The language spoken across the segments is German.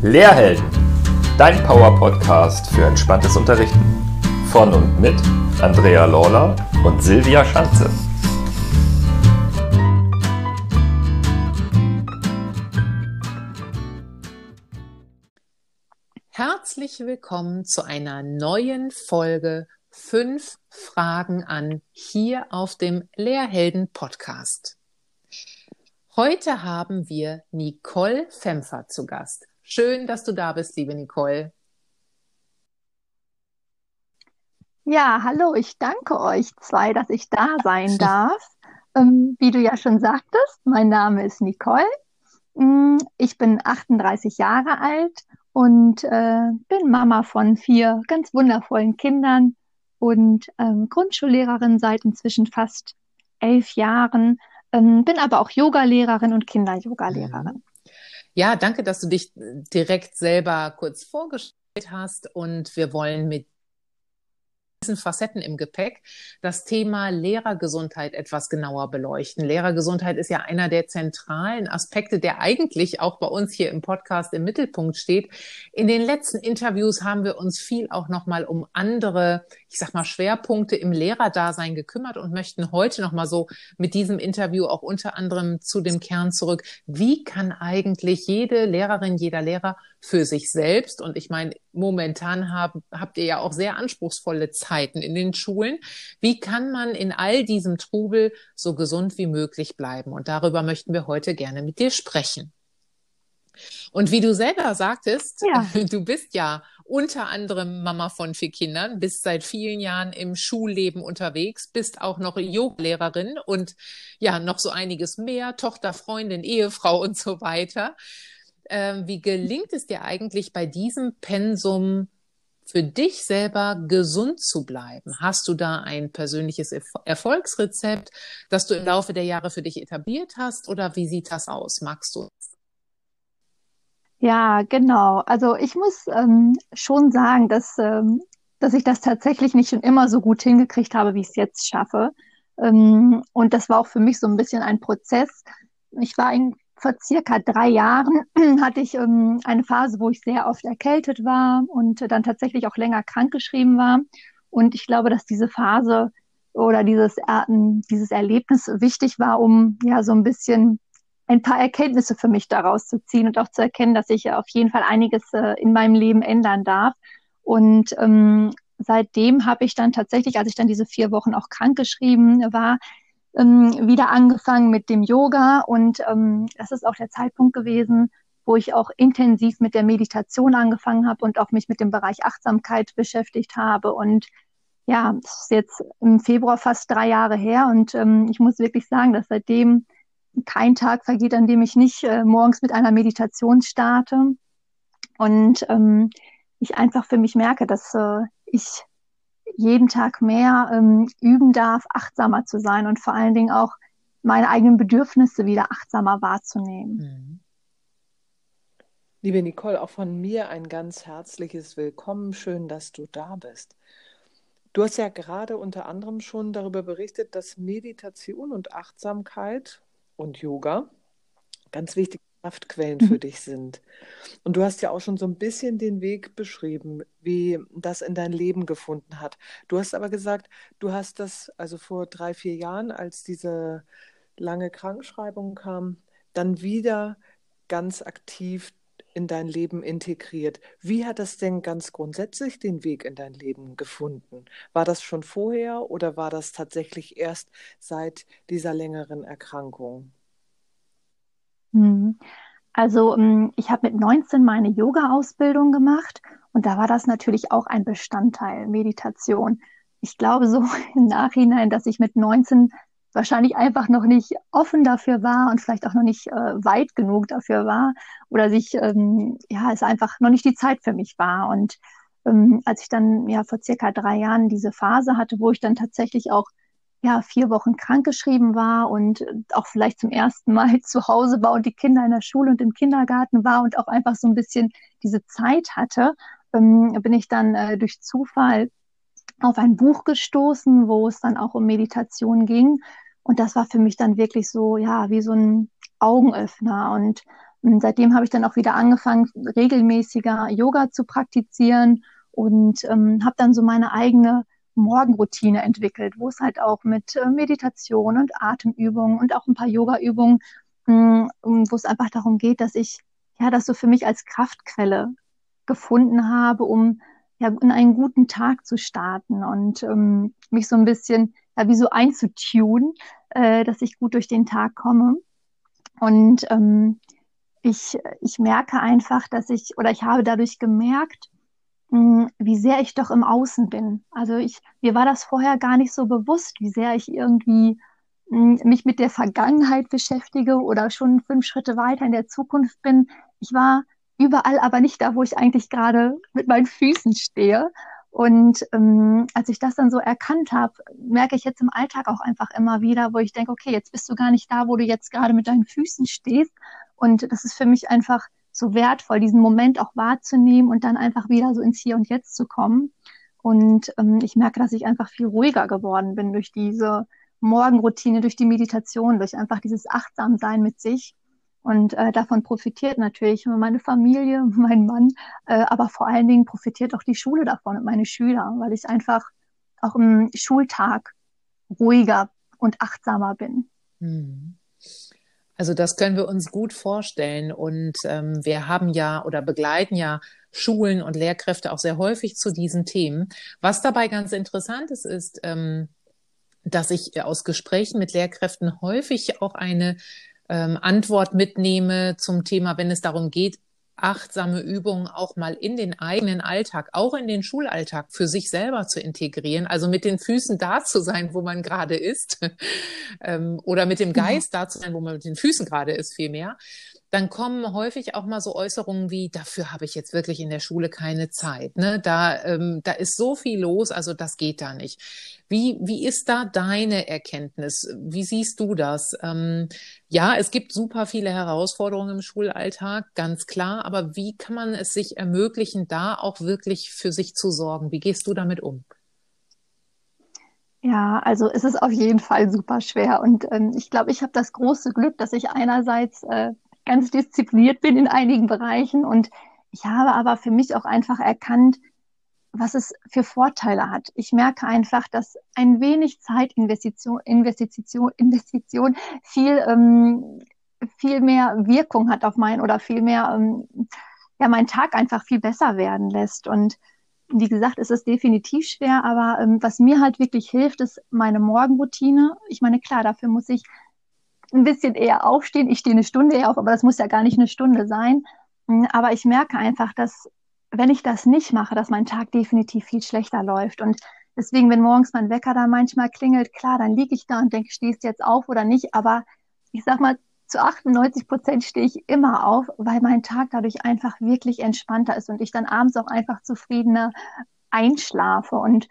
Lehrhelden, dein Power-Podcast für entspanntes Unterrichten. Von und mit Andrea Lawler und Silvia Schanze. Herzlich willkommen zu einer neuen Folge Fünf Fragen an hier auf dem Lehrhelden Podcast. Heute haben wir Nicole Fempfer zu Gast. Schön, dass du da bist, liebe Nicole. Ja, hallo, ich danke euch zwei, dass ich da sein darf. Ähm, wie du ja schon sagtest, mein Name ist Nicole. Mm, ich bin 38 Jahre alt und äh, bin Mama von vier ganz wundervollen Kindern und ähm, Grundschullehrerin seit inzwischen fast elf Jahren ähm, bin aber auch Yogalehrerin und Kinder-Yoga-Lehrerin. Ja, danke, dass du dich direkt selber kurz vorgestellt hast. Und wir wollen mit Facetten im Gepäck das Thema Lehrergesundheit etwas genauer beleuchten. Lehrergesundheit ist ja einer der zentralen Aspekte, der eigentlich auch bei uns hier im Podcast im Mittelpunkt steht. In den letzten Interviews haben wir uns viel auch nochmal um andere, ich sag mal, Schwerpunkte im Lehrerdasein gekümmert und möchten heute nochmal so mit diesem Interview auch unter anderem zu dem Kern zurück. Wie kann eigentlich jede Lehrerin, jeder Lehrer für sich selbst. Und ich meine, momentan hab, habt ihr ja auch sehr anspruchsvolle Zeiten in den Schulen. Wie kann man in all diesem Trubel so gesund wie möglich bleiben? Und darüber möchten wir heute gerne mit dir sprechen. Und wie du selber sagtest, ja. du bist ja unter anderem Mama von vier Kindern, bist seit vielen Jahren im Schulleben unterwegs, bist auch noch Yogalehrerin und ja, noch so einiges mehr, Tochter, Freundin, Ehefrau und so weiter. Ähm, wie gelingt es dir eigentlich bei diesem Pensum für dich selber gesund zu bleiben? Hast du da ein persönliches Erfolgsrezept, das du im Laufe der Jahre für dich etabliert hast oder wie sieht das aus? Magst du? Ja, genau. Also ich muss ähm, schon sagen, dass, ähm, dass ich das tatsächlich nicht schon immer so gut hingekriegt habe, wie ich es jetzt schaffe. Ähm, und das war auch für mich so ein bisschen ein Prozess. Ich war in, vor circa drei Jahren hatte ich ähm, eine Phase, wo ich sehr oft erkältet war und dann tatsächlich auch länger krankgeschrieben war. Und ich glaube, dass diese Phase oder dieses, äh, dieses Erlebnis wichtig war, um ja so ein bisschen ein paar Erkenntnisse für mich daraus zu ziehen und auch zu erkennen, dass ich auf jeden Fall einiges äh, in meinem Leben ändern darf. Und ähm, seitdem habe ich dann tatsächlich, als ich dann diese vier Wochen auch krankgeschrieben war, ähm, wieder angefangen mit dem Yoga und ähm, das ist auch der Zeitpunkt gewesen, wo ich auch intensiv mit der Meditation angefangen habe und auch mich mit dem Bereich Achtsamkeit beschäftigt habe. Und ja, das ist jetzt im Februar fast drei Jahre her und ähm, ich muss wirklich sagen, dass seitdem kein Tag vergeht, an dem ich nicht äh, morgens mit einer Meditation starte und ähm, ich einfach für mich merke, dass äh, ich jeden Tag mehr ähm, üben darf, achtsamer zu sein und vor allen Dingen auch meine eigenen Bedürfnisse wieder achtsamer wahrzunehmen. Mhm. Liebe Nicole, auch von mir ein ganz herzliches Willkommen. Schön, dass du da bist. Du hast ja gerade unter anderem schon darüber berichtet, dass Meditation und Achtsamkeit und Yoga ganz wichtig Kraftquellen für mhm. dich sind. Und du hast ja auch schon so ein bisschen den Weg beschrieben, wie das in dein Leben gefunden hat. Du hast aber gesagt, du hast das also vor drei, vier Jahren, als diese lange Krankschreibung kam, dann wieder ganz aktiv in dein Leben integriert. Wie hat das denn ganz grundsätzlich den Weg in dein Leben gefunden? War das schon vorher oder war das tatsächlich erst seit dieser längeren Erkrankung? Mhm. Also ähm, ich habe mit 19 meine Yoga-Ausbildung gemacht und da war das natürlich auch ein Bestandteil, Meditation. Ich glaube so im Nachhinein, dass ich mit 19 wahrscheinlich einfach noch nicht offen dafür war und vielleicht auch noch nicht äh, weit genug dafür war oder sich, ähm, ja, es einfach noch nicht die Zeit für mich war. Und ähm, als ich dann ja vor circa drei Jahren diese Phase hatte, wo ich dann tatsächlich auch ja, vier Wochen krankgeschrieben war und auch vielleicht zum ersten Mal zu Hause war und die Kinder in der Schule und im Kindergarten war und auch einfach so ein bisschen diese Zeit hatte, ähm, bin ich dann äh, durch Zufall auf ein Buch gestoßen, wo es dann auch um Meditation ging. Und das war für mich dann wirklich so, ja, wie so ein Augenöffner. Und Und seitdem habe ich dann auch wieder angefangen, regelmäßiger Yoga zu praktizieren und ähm, habe dann so meine eigene Morgenroutine entwickelt, wo es halt auch mit äh, Meditation und Atemübungen und auch ein paar Yoga-Übungen, hm, wo es einfach darum geht, dass ich ja das so für mich als Kraftquelle gefunden habe, um ja in einen guten Tag zu starten und ähm, mich so ein bisschen ja wie so einzutun, äh, dass ich gut durch den Tag komme. Und ähm, ich, ich merke einfach, dass ich oder ich habe dadurch gemerkt, wie sehr ich doch im Außen bin. Also ich, mir war das vorher gar nicht so bewusst, wie sehr ich irgendwie mich mit der Vergangenheit beschäftige oder schon fünf Schritte weiter in der Zukunft bin. Ich war überall, aber nicht da, wo ich eigentlich gerade mit meinen Füßen stehe. Und ähm, als ich das dann so erkannt habe, merke ich jetzt im Alltag auch einfach immer wieder, wo ich denke, okay, jetzt bist du gar nicht da, wo du jetzt gerade mit deinen Füßen stehst. Und das ist für mich einfach so wertvoll, diesen Moment auch wahrzunehmen und dann einfach wieder so ins Hier und Jetzt zu kommen. Und ähm, ich merke, dass ich einfach viel ruhiger geworden bin durch diese Morgenroutine, durch die Meditation, durch einfach dieses Achtsamsein mit sich. Und äh, davon profitiert natürlich meine Familie, mein Mann, äh, aber vor allen Dingen profitiert auch die Schule davon und meine Schüler, weil ich einfach auch im Schultag ruhiger und achtsamer bin. Hm. Also das können wir uns gut vorstellen. Und ähm, wir haben ja oder begleiten ja Schulen und Lehrkräfte auch sehr häufig zu diesen Themen. Was dabei ganz interessant ist, ist, ähm, dass ich aus Gesprächen mit Lehrkräften häufig auch eine ähm, Antwort mitnehme zum Thema, wenn es darum geht, achtsame Übungen auch mal in den eigenen Alltag, auch in den Schulalltag für sich selber zu integrieren, also mit den Füßen da zu sein, wo man gerade ist, ähm, oder mit dem Geist da zu sein, wo man mit den Füßen gerade ist, vielmehr dann kommen häufig auch mal so Äußerungen wie, dafür habe ich jetzt wirklich in der Schule keine Zeit. Ne? Da, ähm, da ist so viel los, also das geht da nicht. Wie, wie ist da deine Erkenntnis? Wie siehst du das? Ähm, ja, es gibt super viele Herausforderungen im Schulalltag, ganz klar, aber wie kann man es sich ermöglichen, da auch wirklich für sich zu sorgen? Wie gehst du damit um? Ja, also es ist auf jeden Fall super schwer. Und ähm, ich glaube, ich habe das große Glück, dass ich einerseits äh, ganz diszipliniert bin in einigen Bereichen und ich habe aber für mich auch einfach erkannt, was es für Vorteile hat. Ich merke einfach, dass ein wenig Zeitinvestition, Investition, viel, ähm, viel mehr Wirkung hat auf mein oder viel mehr, ähm, ja, meinen Tag einfach viel besser werden lässt. Und wie gesagt, es ist definitiv schwer, aber ähm, was mir halt wirklich hilft, ist meine Morgenroutine. Ich meine, klar, dafür muss ich ein bisschen eher aufstehen. Ich stehe eine Stunde eher auf, aber das muss ja gar nicht eine Stunde sein. Mm, aber ich merke einfach, dass wenn ich das nicht mache, dass mein Tag definitiv viel schlechter läuft. Und deswegen, wenn morgens mein Wecker da manchmal klingelt, klar, dann liege ich da und denke, stehst du jetzt auf oder nicht. Aber ich sag mal, zu 98 Prozent stehe ich immer auf, weil mein Tag dadurch einfach wirklich entspannter ist und ich dann abends auch einfach zufriedener einschlafe. Und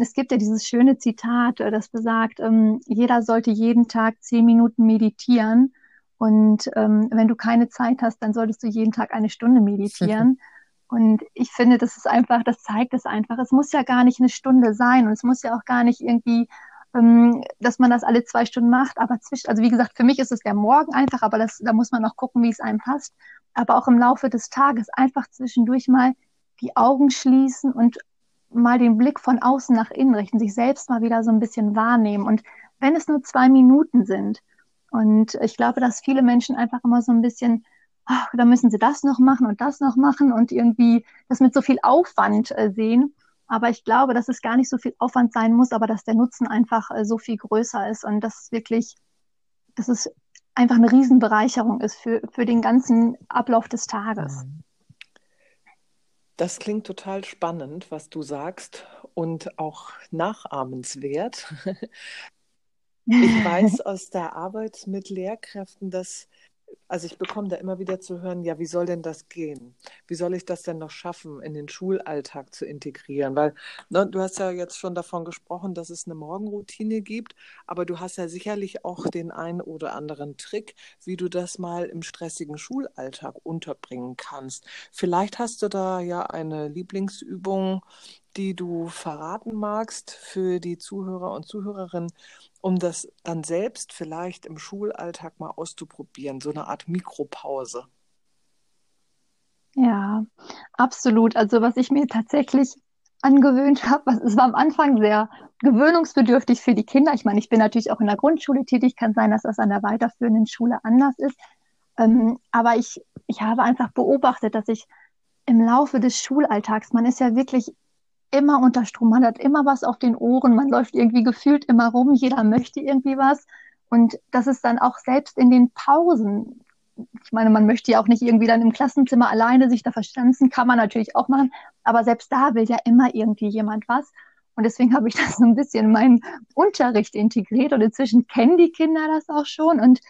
es gibt ja dieses schöne Zitat, äh, das besagt, ähm, jeder sollte jeden Tag zehn Minuten meditieren. Und ähm, wenn du keine Zeit hast, dann solltest du jeden Tag eine Stunde meditieren. Und ich finde, das ist einfach, das zeigt es einfach. Es muss ja gar nicht eine Stunde sein und es muss ja auch gar nicht irgendwie, dass man das alle zwei Stunden macht. Aber zwischen, also wie gesagt, für mich ist es der Morgen einfach, aber das, da muss man auch gucken, wie es einem passt. Aber auch im Laufe des Tages einfach zwischendurch mal die Augen schließen und mal den Blick von außen nach innen richten, sich selbst mal wieder so ein bisschen wahrnehmen. Und wenn es nur zwei Minuten sind, und ich glaube, dass viele Menschen einfach immer so ein bisschen, ach, da müssen sie das noch machen und das noch machen und irgendwie das mit so viel Aufwand äh, sehen. Aber ich glaube, dass es gar nicht so viel Aufwand sein muss, aber dass der Nutzen einfach äh, so viel größer ist und das wirklich, dass es einfach eine Riesenbereicherung ist für, für den ganzen Ablauf des Tages. Mhm. Das klingt total spannend, was du sagst und auch nachahmenswert. Ich weiß aus der Arbeit mit Lehrkräften, dass also ich bekomme da immer wieder zu hören, ja, wie soll denn das gehen? Wie soll ich das denn noch schaffen, in den Schulalltag zu integrieren? Weil ne, du hast ja jetzt schon davon gesprochen, dass es eine Morgenroutine gibt, aber du hast ja sicherlich auch den einen oder anderen Trick, wie du das mal im stressigen Schulalltag unterbringen kannst. Vielleicht hast du da ja eine Lieblingsübung, die du verraten magst für die Zuhörer und Zuhörerinnen, um das dann selbst vielleicht im Schulalltag mal auszuprobieren, so eine Art Mikropause? absolut. Also was ich mir tatsächlich angewöhnt habe, es war am Anfang sehr gewöhnungsbedürftig für die Kinder. Ich meine, ich bin natürlich auch in der Grundschule tätig, kann sein, dass das an der weiterführenden Schule anders ist. Ähm, aber ich, ich habe einfach beobachtet, dass ich im Laufe des Schulalltags, man ist ja wirklich immer unter Strom, man hat immer was auf den Ohren, man läuft irgendwie gefühlt immer rum, jeder möchte irgendwie was. Und das ist dann auch selbst in den Pausen. Ich meine, man möchte ja auch nicht irgendwie dann im Klassenzimmer alleine sich da verstanzen, kann man natürlich auch machen, aber selbst da will ja immer irgendwie jemand was. Und deswegen habe ich das so ein bisschen in meinen Unterricht integriert und inzwischen kennen die Kinder das auch schon. Und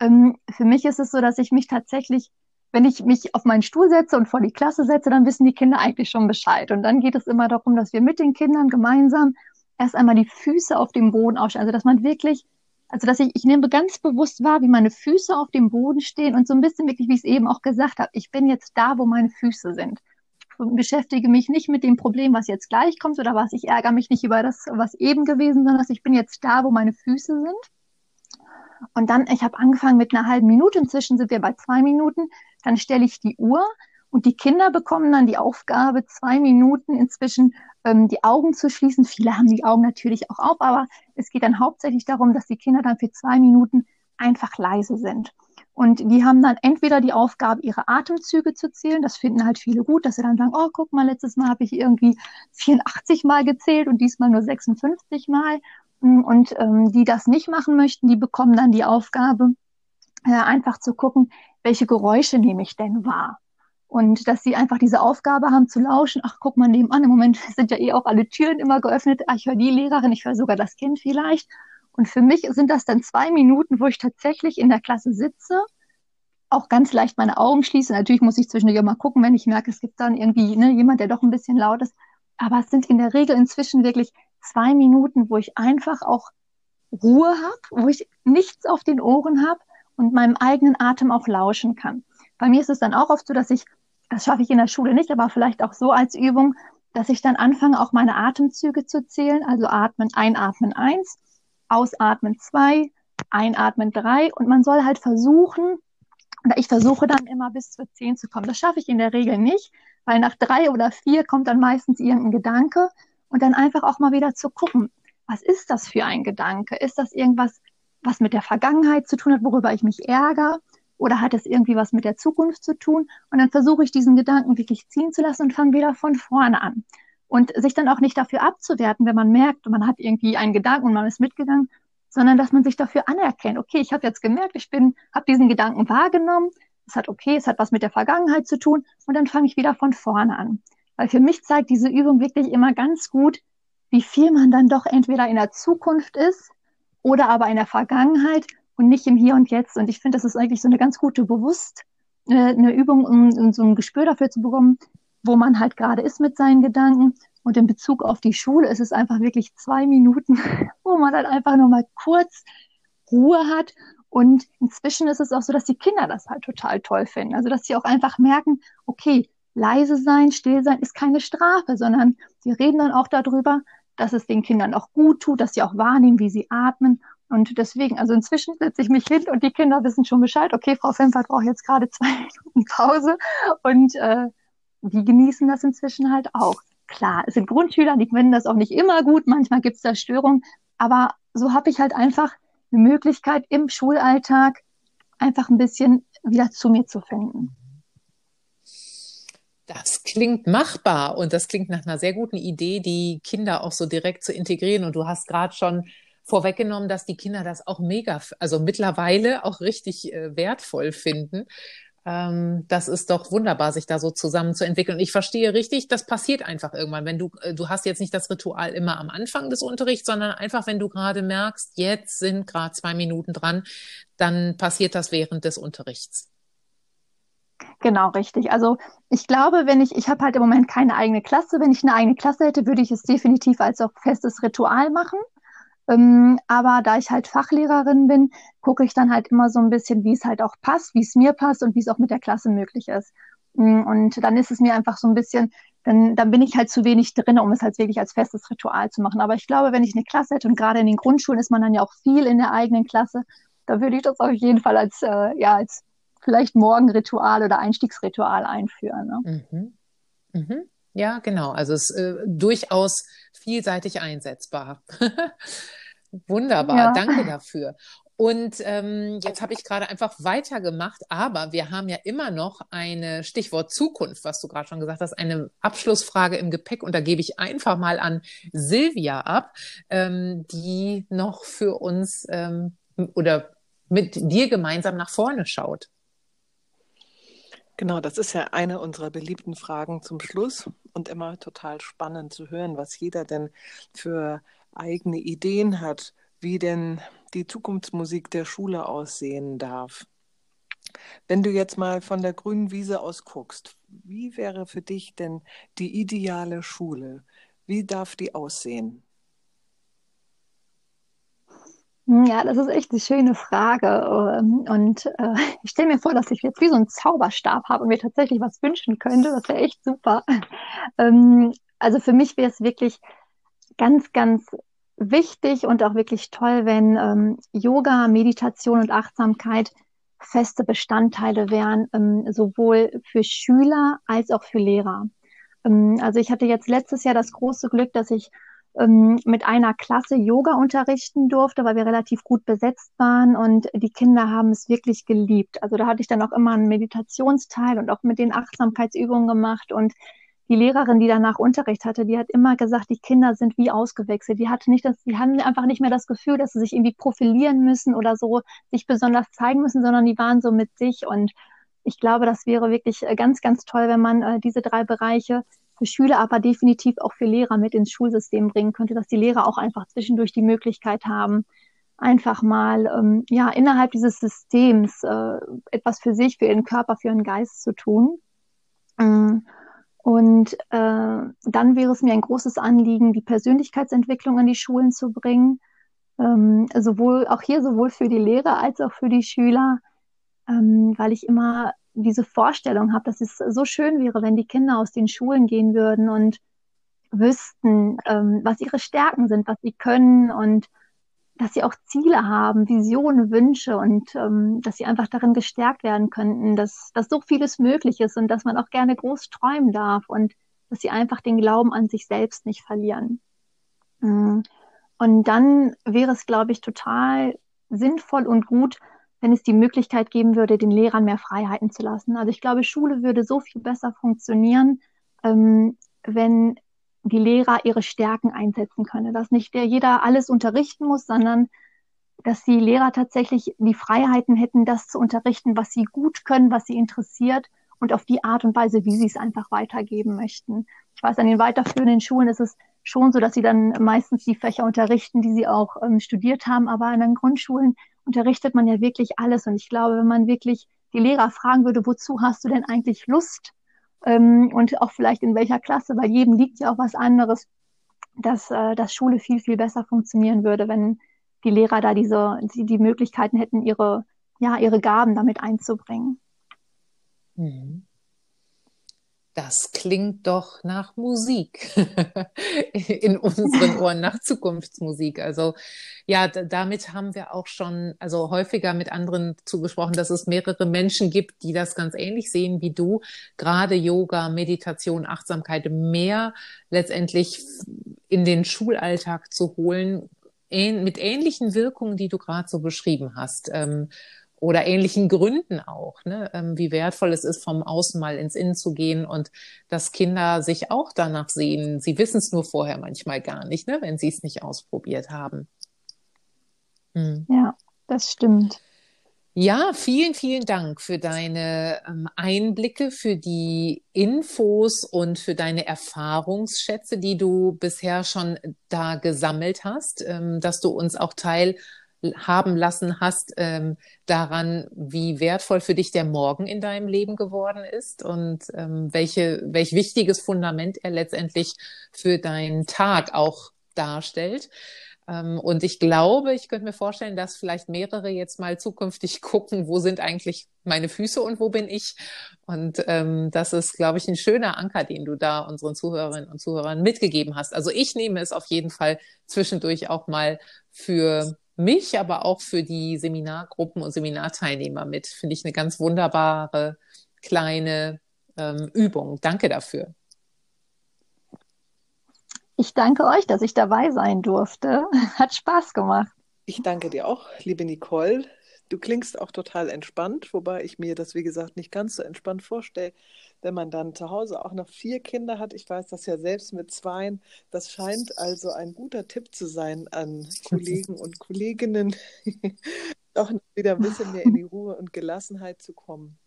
ähm, für mich ist es so, dass ich mich tatsächlich wenn ich mich auf meinen Stuhl setze und vor die Klasse setze, dann wissen die Kinder eigentlich schon Bescheid. Und dann geht es immer darum, dass wir mit den Kindern gemeinsam erst einmal die Füße auf dem Boden aufstellen. Also dass man wirklich, also dass ich, ich nehme ganz bewusst wahr, wie meine Füße auf dem Boden stehen und so ein bisschen wirklich, wie ich es eben auch gesagt habe, ich bin jetzt da, wo meine Füße sind. Ich beschäftige mich nicht mit dem Problem, was jetzt gleich kommt oder was ich ärgere mich nicht über das, was eben gewesen, sondern dass ich bin jetzt da, wo meine Füße sind. Und dann, ich habe angefangen mit einer halben Minute, inzwischen sind wir bei zwei Minuten, dann stelle ich die Uhr und die Kinder bekommen dann die Aufgabe, zwei Minuten inzwischen ähm, die Augen zu schließen. Viele haben die Augen natürlich auch auf, aber es geht dann hauptsächlich darum, dass die Kinder dann für zwei Minuten einfach leise sind. Und die haben dann entweder die Aufgabe, ihre Atemzüge zu zählen. Das finden halt viele gut, dass sie dann sagen, oh, guck mal, letztes Mal habe ich irgendwie 84 Mal gezählt und diesmal nur 56 Mal. Und ähm, die das nicht machen möchten, die bekommen dann die Aufgabe, äh, einfach zu gucken, welche Geräusche nehme ich denn wahr? Und dass sie einfach diese Aufgabe haben zu lauschen, ach, guck mal nebenan, im Moment sind ja eh auch alle Türen immer geöffnet, ach, ich höre die Lehrerin, ich höre sogar das Kind vielleicht. Und für mich sind das dann zwei Minuten, wo ich tatsächlich in der Klasse sitze, auch ganz leicht meine Augen schließe. Natürlich muss ich zwischendurch mal gucken, wenn ich merke, es gibt dann irgendwie ne, jemand, der doch ein bisschen laut ist. Aber es sind in der Regel inzwischen wirklich zwei Minuten, wo ich einfach auch Ruhe habe, wo ich nichts auf den Ohren habe und meinem eigenen Atem auch lauschen kann. Bei mir ist es dann auch oft so, dass ich, das schaffe ich in der Schule nicht, aber vielleicht auch so als Übung, dass ich dann anfange, auch meine Atemzüge zu zählen. Also atmen, einatmen eins, ausatmen zwei, einatmen drei. Und man soll halt versuchen, oder ich versuche dann immer bis zu zehn zu kommen. Das schaffe ich in der Regel nicht, weil nach drei oder vier kommt dann meistens irgendein Gedanke und dann einfach auch mal wieder zu gucken, was ist das für ein Gedanke? Ist das irgendwas, was mit der Vergangenheit zu tun hat, worüber ich mich ärgere? Oder hat es irgendwie was mit der Zukunft zu tun? Und dann versuche ich diesen Gedanken wirklich ziehen zu lassen und fange wieder von vorne an. Und sich dann auch nicht dafür abzuwerten, wenn man merkt, man hat irgendwie einen Gedanken und man ist mitgegangen, sondern dass man sich dafür anerkennt. Okay, ich habe jetzt gemerkt, ich bin, habe diesen Gedanken wahrgenommen. Es hat okay, es hat was mit der Vergangenheit zu tun und dann fange ich wieder von vorne an. Weil für mich zeigt diese Übung wirklich immer ganz gut, wie viel man dann doch entweder in der Zukunft ist oder aber in der Vergangenheit und nicht im Hier und Jetzt. Und ich finde, das ist eigentlich so eine ganz gute Bewusst, äh, eine Übung, um, um so ein Gespür dafür zu bekommen, wo man halt gerade ist mit seinen Gedanken. Und in Bezug auf die Schule ist es einfach wirklich zwei Minuten, wo man dann einfach nur mal kurz Ruhe hat. Und inzwischen ist es auch so, dass die Kinder das halt total toll finden. Also, dass sie auch einfach merken, okay, leise sein, still sein ist keine Strafe, sondern sie reden dann auch darüber, dass es den Kindern auch gut tut, dass sie auch wahrnehmen, wie sie atmen. Und deswegen, also inzwischen setze ich mich hin und die Kinder wissen schon Bescheid, okay, Frau Fempert braucht jetzt gerade zwei Minuten Pause und äh, die genießen das inzwischen halt auch. Klar, es sind Grundschüler, die finden das auch nicht immer gut, manchmal gibt es da Störungen, aber so habe ich halt einfach eine Möglichkeit im Schulalltag einfach ein bisschen wieder zu mir zu finden. Das klingt machbar und das klingt nach einer sehr guten Idee, die Kinder auch so direkt zu integrieren. Und du hast gerade schon vorweggenommen, dass die Kinder das auch mega, also mittlerweile auch richtig äh, wertvoll finden. Ähm, das ist doch wunderbar, sich da so zusammenzuentwickeln. Und ich verstehe richtig, das passiert einfach irgendwann, wenn du, äh, du hast jetzt nicht das Ritual immer am Anfang des Unterrichts, sondern einfach, wenn du gerade merkst, jetzt sind gerade zwei Minuten dran, dann passiert das während des Unterrichts. Genau, richtig. Also ich glaube, wenn ich, ich habe halt im Moment keine eigene Klasse. Wenn ich eine eigene Klasse hätte, würde ich es definitiv als auch festes Ritual machen. Ähm, aber da ich halt Fachlehrerin bin, gucke ich dann halt immer so ein bisschen, wie es halt auch passt, wie es mir passt und wie es auch mit der Klasse möglich ist. Mm, und dann ist es mir einfach so ein bisschen, dann, dann bin ich halt zu wenig drin, um es halt wirklich als festes Ritual zu machen. Aber ich glaube, wenn ich eine Klasse hätte und gerade in den Grundschulen ist man dann ja auch viel in der eigenen Klasse, da würde ich das auf jeden Fall als, äh, ja, als vielleicht Morgenritual oder Einstiegsritual einführen. Ne? Mhm. Mhm. Ja, genau. Also es ist äh, durchaus vielseitig einsetzbar. Wunderbar, ja. danke dafür. Und ähm, jetzt habe ich gerade einfach weitergemacht, aber wir haben ja immer noch eine Stichwort Zukunft, was du gerade schon gesagt hast, eine Abschlussfrage im Gepäck. Und da gebe ich einfach mal an Silvia ab, ähm, die noch für uns ähm, oder mit dir gemeinsam nach vorne schaut. Genau, das ist ja eine unserer beliebten Fragen zum Schluss und immer total spannend zu hören, was jeder denn für eigene Ideen hat, wie denn die Zukunftsmusik der Schule aussehen darf. Wenn du jetzt mal von der grünen Wiese aus guckst, wie wäre für dich denn die ideale Schule? Wie darf die aussehen? Hm, ja, das ist echt eine schöne Frage. Ähm, und äh, ich stelle mir vor, dass ich jetzt wie so einen Zauberstab habe und mir tatsächlich was wünschen könnte. Das wäre echt super. Ähm, also für mich wäre es wirklich ganz, ganz wichtig und auch wirklich toll, wenn ähm, Yoga, Meditation und Achtsamkeit feste Bestandteile wären, ähm, sowohl für Schüler als auch für Lehrer. Ähm, also ich hatte jetzt letztes Jahr das große Glück, dass ich ähm, mit einer Klasse Yoga unterrichten durfte, weil wir relativ gut besetzt waren und die Kinder haben es wirklich geliebt. Also da hatte ich dann auch immer einen Meditationsteil und auch mit den Achtsamkeitsübungen gemacht und die Lehrerin, die danach Unterricht hatte, die hat immer gesagt, die Kinder sind wie ausgewechselt. Die hatte nicht das, die haben einfach nicht mehr das Gefühl, dass sie sich irgendwie profilieren müssen oder so sich besonders zeigen müssen, sondern die waren so mit sich. Und ich glaube, das wäre wirklich äh, ganz, ganz toll, wenn man äh, diese drei Bereiche für Schüler, aber definitiv auch für Lehrer mit ins Schulsystem bringen könnte, dass die Lehrer auch einfach zwischendurch die Möglichkeit haben, einfach mal ähm, ja innerhalb dieses Systems äh, etwas für sich, für ihren Körper, für ihren Geist zu tun. Ähm, und äh, dann wäre es mir ein großes Anliegen, die Persönlichkeitsentwicklung in die Schulen zu bringen, ähm, sowohl auch hier sowohl für die Lehrer als auch für die Schüler, ähm, weil ich immer diese Vorstellung habe, dass es so schön wäre, wenn die Kinder aus den Schulen gehen würden und wüssten, ähm, was ihre Stärken sind, was sie können und dass sie auch Ziele haben, Visionen, Wünsche und ähm, dass sie einfach darin gestärkt werden könnten, dass, dass so vieles möglich ist und dass man auch gerne groß träumen darf und dass sie einfach den Glauben an sich selbst nicht verlieren. Mm. Und dann wäre es, glaube ich, total sinnvoll und gut, wenn es die Möglichkeit geben würde, den Lehrern mehr Freiheiten zu lassen. Also ich glaube, Schule würde so viel besser funktionieren, ähm, wenn die Lehrer ihre Stärken einsetzen können. Dass nicht der, jeder alles unterrichten muss, sondern dass die Lehrer tatsächlich die Freiheiten hätten, das zu unterrichten, was sie gut können, was sie interessiert und auf die Art und Weise, wie sie es einfach weitergeben möchten. Ich weiß, an den weiterführenden Schulen ist es schon so, dass sie dann meistens die Fächer unterrichten, die sie auch ähm, studiert haben, aber an den Grundschulen unterrichtet man ja wirklich alles. Und ich glaube, wenn man wirklich die Lehrer fragen würde, wozu hast du denn eigentlich Lust? Ähm, und auch vielleicht in welcher Klasse, weil jedem liegt ja auch was anderes, dass, äh, dass Schule viel, viel besser funktionieren würde, wenn die Lehrer da diese, die, die Möglichkeiten hätten, ihre, ja, ihre Gaben damit einzubringen. Mhm. Das klingt doch nach Musik in unseren Ohren, nach Zukunftsmusik. Also ja, damit haben wir auch schon, also häufiger mit anderen zugesprochen, dass es mehrere Menschen gibt, die das ganz ähnlich sehen wie du. Gerade Yoga, Meditation, Achtsamkeit mehr letztendlich in den Schulalltag zu holen, mit ähnlichen Wirkungen, die du gerade so beschrieben hast. Ähm, oder ähnlichen Gründen auch, ne? Ähm, wie wertvoll es ist, vom Außen mal ins Innen zu gehen und dass Kinder sich auch danach sehen. Sie wissen es nur vorher manchmal gar nicht, ne? wenn sie es nicht ausprobiert haben. Hm. Ja, das stimmt. Ja, vielen, vielen Dank für deine ähm, Einblicke, für die Infos und für deine Erfahrungsschätze, die du bisher schon da gesammelt hast, ähm, dass du uns auch Teil haben lassen hast ähm, daran, wie wertvoll für dich der Morgen in deinem Leben geworden ist und ähm, welche, welch wichtiges Fundament er letztendlich für deinen Tag auch darstellt. Ähm, und ich glaube, ich könnte mir vorstellen, dass vielleicht mehrere jetzt mal zukünftig gucken, wo sind eigentlich meine Füße und wo bin ich. Und ähm, das ist, glaube ich, ein schöner Anker, den du da unseren Zuhörerinnen und Zuhörern mitgegeben hast. Also ich nehme es auf jeden Fall zwischendurch auch mal für mich, aber auch für die Seminargruppen und Seminarteilnehmer mit. Finde ich eine ganz wunderbare kleine ähm, Übung. Danke dafür. Ich danke euch, dass ich dabei sein durfte. Hat Spaß gemacht. Ich danke dir auch, liebe Nicole. Du klingst auch total entspannt, wobei ich mir das, wie gesagt, nicht ganz so entspannt vorstelle, wenn man dann zu Hause auch noch vier Kinder hat. Ich weiß das ja selbst mit zweien. Das scheint also ein guter Tipp zu sein an Kollegen und Kolleginnen, auch wieder ein bisschen mehr in die Ruhe und Gelassenheit zu kommen.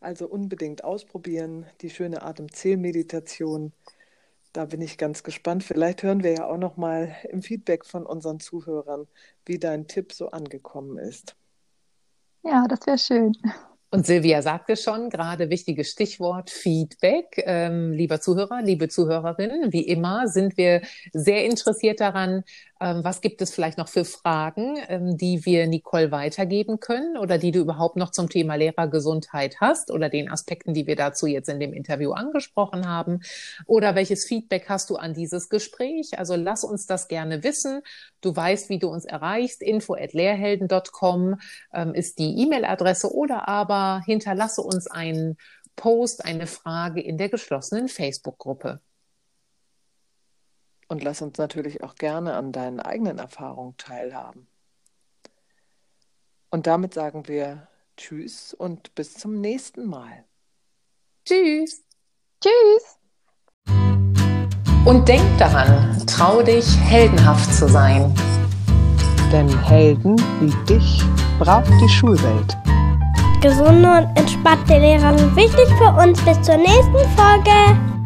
Also unbedingt ausprobieren, die schöne Atemzählmeditation. Da bin ich ganz gespannt. Vielleicht hören wir ja auch noch mal im Feedback von unseren Zuhörern, wie dein Tipp so angekommen ist. Ja, das wäre schön. Und Silvia sagte schon, gerade wichtiges Stichwort Feedback. Ähm, lieber Zuhörer, liebe Zuhörerinnen, wie immer sind wir sehr interessiert daran, was gibt es vielleicht noch für Fragen, ähm, die wir Nicole weitergeben können oder die du überhaupt noch zum Thema Lehrergesundheit hast oder den Aspekten, die wir dazu jetzt in dem Interview angesprochen haben? Oder welches Feedback hast du an dieses Gespräch? Also lass uns das gerne wissen. Du weißt, wie du uns erreichst. info at lehrhelden.com ähm, ist die E-Mail-Adresse oder aber hinterlasse uns einen Post, eine Frage in der geschlossenen Facebook-Gruppe. Und lass uns natürlich auch gerne an deinen eigenen Erfahrungen teilhaben. Und damit sagen wir Tschüss und bis zum nächsten Mal. Tschüss. Tschüss. Und denk daran, trau dich, heldenhaft zu sein. Denn Helden wie dich braucht die Schulwelt. Gesunde und entspannte Lehrer sind wichtig für uns. Bis zur nächsten Folge.